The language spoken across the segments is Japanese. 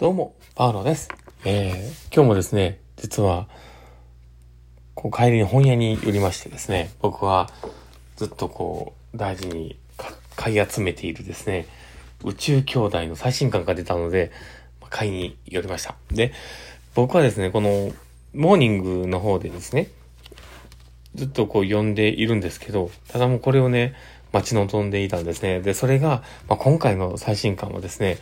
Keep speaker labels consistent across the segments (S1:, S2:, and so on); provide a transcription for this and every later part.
S1: どうも、パウロです。えー、今日もですね、実は、こう帰りに本屋に寄りましてですね、僕はずっとこう、大事に買い集めているですね、宇宙兄弟の最新刊が出たので、買いに寄りました。で、僕はですね、この、モーニングの方でですね、ずっとこう読んでいるんですけど、ただもうこれをね、待ち望んでいたんですね。で、それが、まあ、今回の最新刊はですね、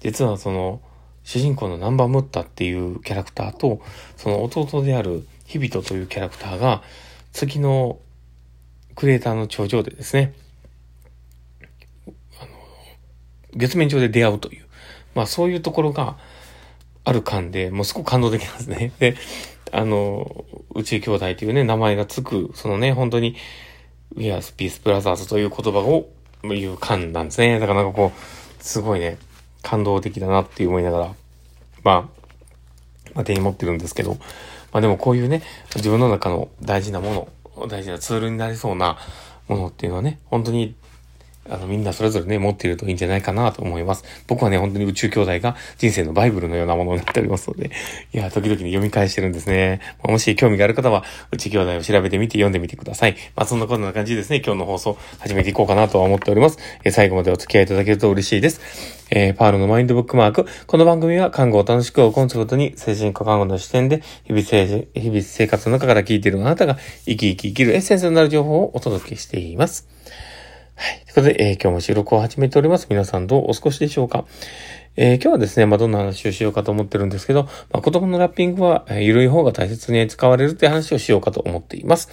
S1: 実はその、主人公のナンバームッタっていうキャラクターと、その弟であるヒビトというキャラクターが、次のクリエイターの頂上でですね、あの、月面上で出会うという、まあそういうところがある感で、もうすごく感動的なんですね。で、あの、宇宙兄弟というね、名前がつく、そのね、本当に、ウィアスピースブラザーズという言葉を言う感なんですね。だからなんかこう、すごいね、感動的だなって思いながら、まあ、まあ、手に持ってるんですけど、まあでもこういうね、自分の中の大事なもの、大事なツールになりそうなものっていうのはね、本当にあの、みんなそれぞれね、持っているといいんじゃないかなと思います。僕はね、本当に宇宙兄弟が人生のバイブルのようなものになっておりますので、いや、時々に読み返してるんですね。もし興味がある方は、宇宙兄弟を調べてみて読んでみてください。まあ、そんなこんな感じですね、今日の放送始めていこうかなとは思っております。え最後までお付き合いいただけると嬉しいです。えー、パールのマインドブックマーク。この番組は看護を楽しくをコンセプトに精神科看護の視点で日々生日々生活の中から聞いているあなたが生き生き生きるエッセンスになる情報をお届けしています。はい。ということで、えー、今日も収録を始めております。皆さんどうお過ごしでしょうか？えー、今日はですね、まあ、どんな話をしようかと思ってるんですけど、まあ、子供のラッピングは、えー、緩い方が大切に使われるって話をしようかと思っています。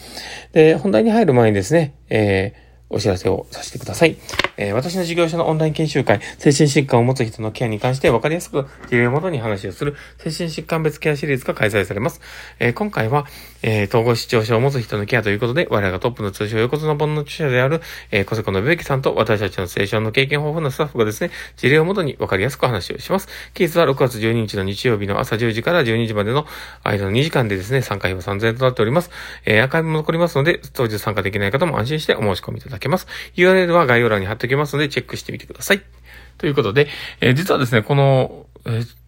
S1: で、本題に入る前にですね、えーお知らせをさせてください。えー、私の事業所のオンライン研修会、精神疾患を持つ人のケアに関して分かりやすく事例をもとに話をする精神疾患別ケアシリーズが開催されます。えー、今回は、えー、統合失調症を持つ人のケアということで、我らがトップの通称横綱本の著者である、えー、小瀬の植木さんと私たちの青春の経験豊富なスタッフがですね、事例をもとに分かりやすく話をします。期日は6月12日の日曜日の朝10時から12時までの間の2時間でですね、参加費は3000円となっております。えー、アーカイブも残りますので、当日参加できない方も安心してお申し込みいただけます。URL は概要欄に貼っておきますので、チェックしてみてください。ということで、えー、実はですね、この、えー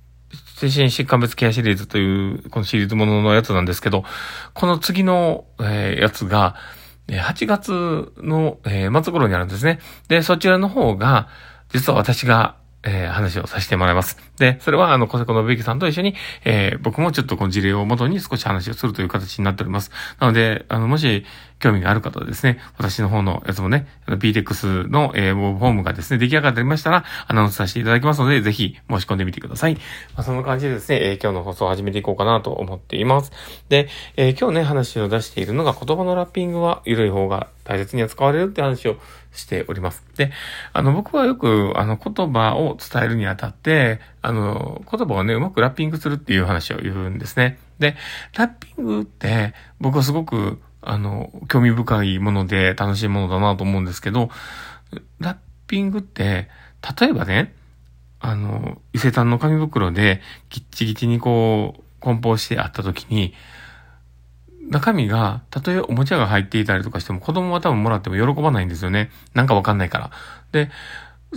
S1: 精神疾患別ケアシリーズという、このシリーズもののやつなんですけど、この次の、えー、やつが、8月の、えー、末頃にあるんですね。で、そちらの方が、実は私が、えー、話をさせてもらいます。で、それは、あの、小瀬のべきさんと一緒に、えー、僕もちょっとこの事例をもとに少し話をするという形になっております。なので、あの、もし、興味がある方はですね、私の方のやつもね、PTX の、えー、フォームがですね、出来上がっておりましたら、アナウンスさせていただきますので、ぜひ申し込んでみてください。まあ、そんな感じでですね、えー、今日の放送を始めていこうかなと思っています。で、えー、今日ね、話を出しているのが、言葉のラッピングは緩い方が大切に扱われるって話をしております。で、あの、僕はよく、あの、言葉を伝えるにあたって、あの、言葉をね、うまくラッピングするっていう話を言うんですね。で、ラッピングって、僕はすごく、あの、興味深いもので楽しいものだなと思うんですけど、ラッピングって、例えばね、あの、伊勢丹の紙袋でギッチギチにこう、梱包してあった時に、中身が、たとえおもちゃが入っていたりとかしても、子供は多分もらっても喜ばないんですよね。なんかわかんないから。で、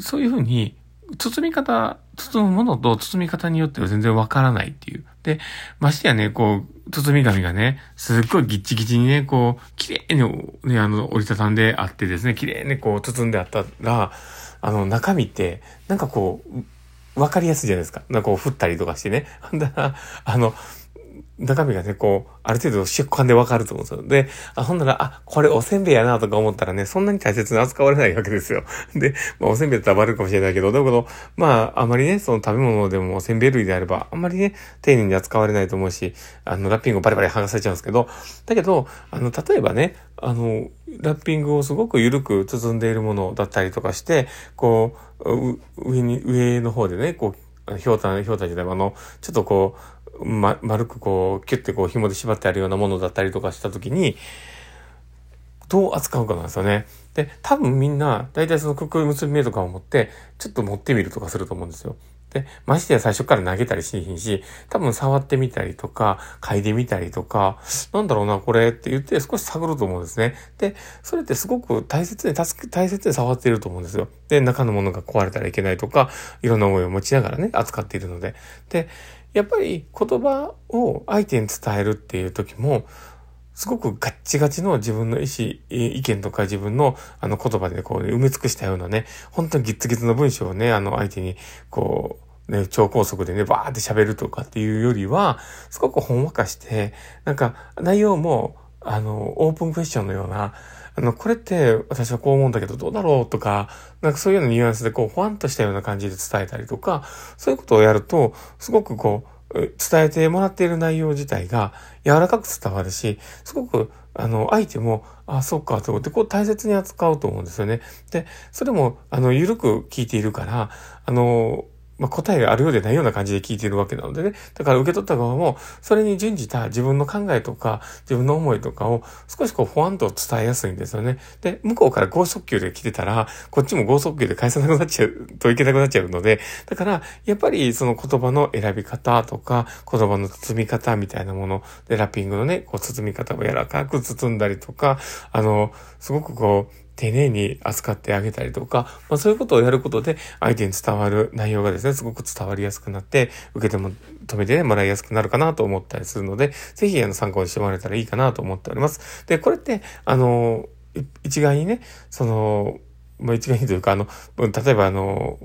S1: そういうふうに、包み方、包むものと包み方によっては全然わからないっていう。で、ましてやね、こう、包み紙がね、すっごいギッチギチにね、こう、綺麗にね、あの、折りたたんであってですね、綺麗にこう、包んであったら、あの、中身って、なんかこう、わかりやすいじゃないですか。なんかこう、振ったりとかしてね。だら、あの、中身がね、こう、ある程度出感でわかると思うんですよ。で、あ、ほんなら、あ、これおせんべいやなとか思ったらね、そんなに大切に扱われないわけですよ。で、まあ、おせんべいだったらバレるかもしれないけど、だけど、まあ、あまりね、その食べ物でもおせんべい類であれば、あんまりね、丁寧に扱われないと思うし、あの、ラッピングをバリバリ剥がされちゃうんですけど、だけど、あの、例えばね、あの、ラッピングをすごく緩く包んでいるものだったりとかして、こう、上に、上の方でね、こう、ひょうたん、ひょうたんじゃない、あの、ちょっとこう、ま、丸くこう、キュッてこう紐で縛ってあるようなものだったりとかした時に、どう扱うかなんですよね。で、多分みんな、大体そのくくり結び目とかを持って、ちょっと持ってみるとかすると思うんですよ。で、ましてや最初から投げたりしひんし、多分触ってみたりとか、嗅いでみたりとか、なんだろうな、これって言って少し探ると思うんですね。で、それってすごく大切に、大切に触っていると思うんですよ。で、中のものが壊れたらいけないとか、いろんな思いを持ちながらね、扱っているので。で、やっぱり言葉を相手に伝えるっていう時も、すごくガッチガチの自分の意思、意見とか自分のあの言葉でこう、埋め尽くしたようなね、本当にギッツギツの文章をね、あの相手にこう、ね、超高速でね、バーって喋るとかっていうよりは、すごくほんわかして、なんか内容も、あの、オープンクエスチョンのような、あの、これって私はこう思うんだけどどうだろうとか、なんかそういうようなニュアンスでこう、ほわんとしたような感じで伝えたりとか、そういうことをやると、すごくこう、伝えてもらっている内容自体が柔らかく伝わるし、すごく、あの、相手も、あ、そうか、と思って、こう大切に扱うと思うんですよね。で、それも、あの、ゆるく聞いているから、あの、まあ、答えがあるようでないような感じで聞いているわけなのでね。だから受け取った側も、それに準じた自分の考えとか、自分の思いとかを少しこう、ほわんと伝えやすいんですよね。で、向こうから高速球で来てたら、こっちも高速球で返さなくなっちゃう、といけなくなっちゃうので、だから、やっぱりその言葉の選び方とか、言葉の包み方みたいなもの、で、ラッピングのね、こう、包み方を柔らかく包んだりとか、あの、すごくこう、丁寧に扱ってあげたりとか、まあそういうことをやることで相手に伝わる内容がですね、すごく伝わりやすくなって、受けても止めてもらいやすくなるかなと思ったりするので、ぜひあの参考にしてもらえたらいいかなと思っております。で、これって、あの、一概にね、その、まあ、一概にというか、あの、例えばあの、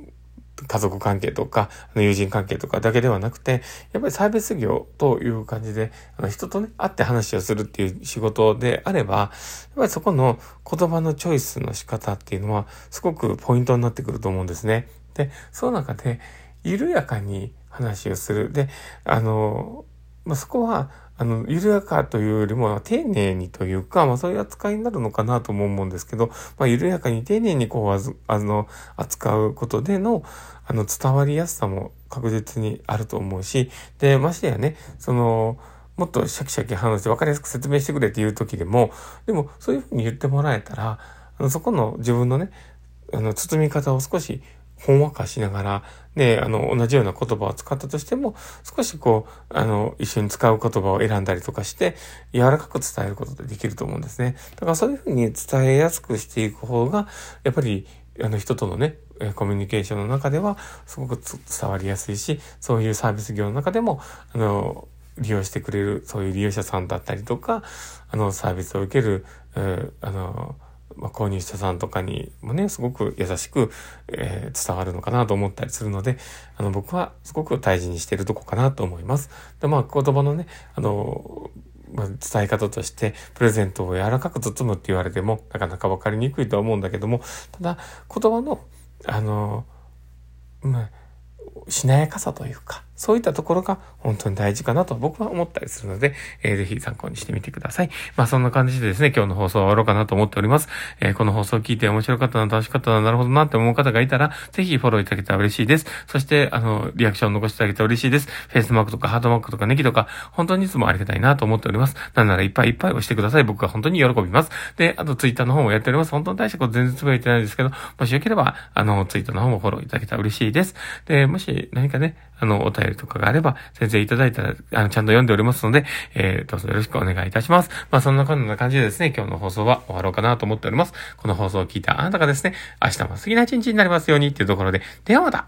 S1: 家族関係とか、友人関係とかだけではなくて、やっぱりサービス業という感じで、あの人とね、会って話をするっていう仕事であれば、やっぱりそこの言葉のチョイスの仕方っていうのは、すごくポイントになってくると思うんですね。で、その中で、緩やかに話をする。で、あの、まあ、そこは、あの、緩やかというよりも、丁寧にというか、まあそういう扱いになるのかなとも思うんですけど、まあ緩やかに丁寧にこう、あず、あの、扱うことでの、あの、伝わりやすさも確実にあると思うし、で、ましてやね、その、もっとシャキシャキ話して分かりやすく説明してくれっていう時でも、でもそういうふうに言ってもらえたら、あのそこの自分のね、あの、包み方を少しほんわかしながら、ね、あの、同じような言葉を使ったとしても、少しこう、あの、一緒に使う言葉を選んだりとかして、柔らかく伝えることでできると思うんですね。だからそういうふうに伝えやすくしていく方が、やっぱり、あの、人とのね、コミュニケーションの中では、すごく伝わりやすいし、そういうサービス業の中でも、あの、利用してくれる、そういう利用者さんだったりとか、あの、サービスを受ける、あの、まあ、購入者さんとかにもね、すごく優しく、えー、伝わるのかなと思ったりするので、あの、僕はすごく大事にしてるとこかなと思います。で、まあ、言葉のね、あの、まあ、伝え方として、プレゼントを柔らかく包むって言われても、なかなかわかりにくいとは思うんだけども、ただ、言葉の、あの、まあ、しなやかさというか、そういったところが本当に大事かなと僕は思ったりするので、えー、ぜひ参考にしてみてください。まあそんな感じでですね、今日の放送は終わろうかなと思っております。えー、この放送を聞いて面白かったな、楽しかったな、なるほどなって思う方がいたら、ぜひフォローいただけたら嬉しいです。そして、あの、リアクションを残していただけたら嬉しいです。フェイスマークとかハートマークとかネギとか、本当にいつもありがたいなと思っております。なんならいっぱいいっぱい押してください。僕は本当に喜びます。で、あとツイッターの方もやっております。本当に大したこと全然つぶやいてないですけど、もしよければ、あの、ツイッターの方もフォローいただけたら嬉しいです。で、もし何かね、あの、お便りとかがあれば、先生いただいたら、あの、ちゃんと読んでおりますので、えー、どうぞよろしくお願いいたします。まあ、そんな感じでですね、今日の放送は終わろうかなと思っております。この放送を聞いたあなたがですね、明日も素敵な一日になりますようにっていうところで、ではまた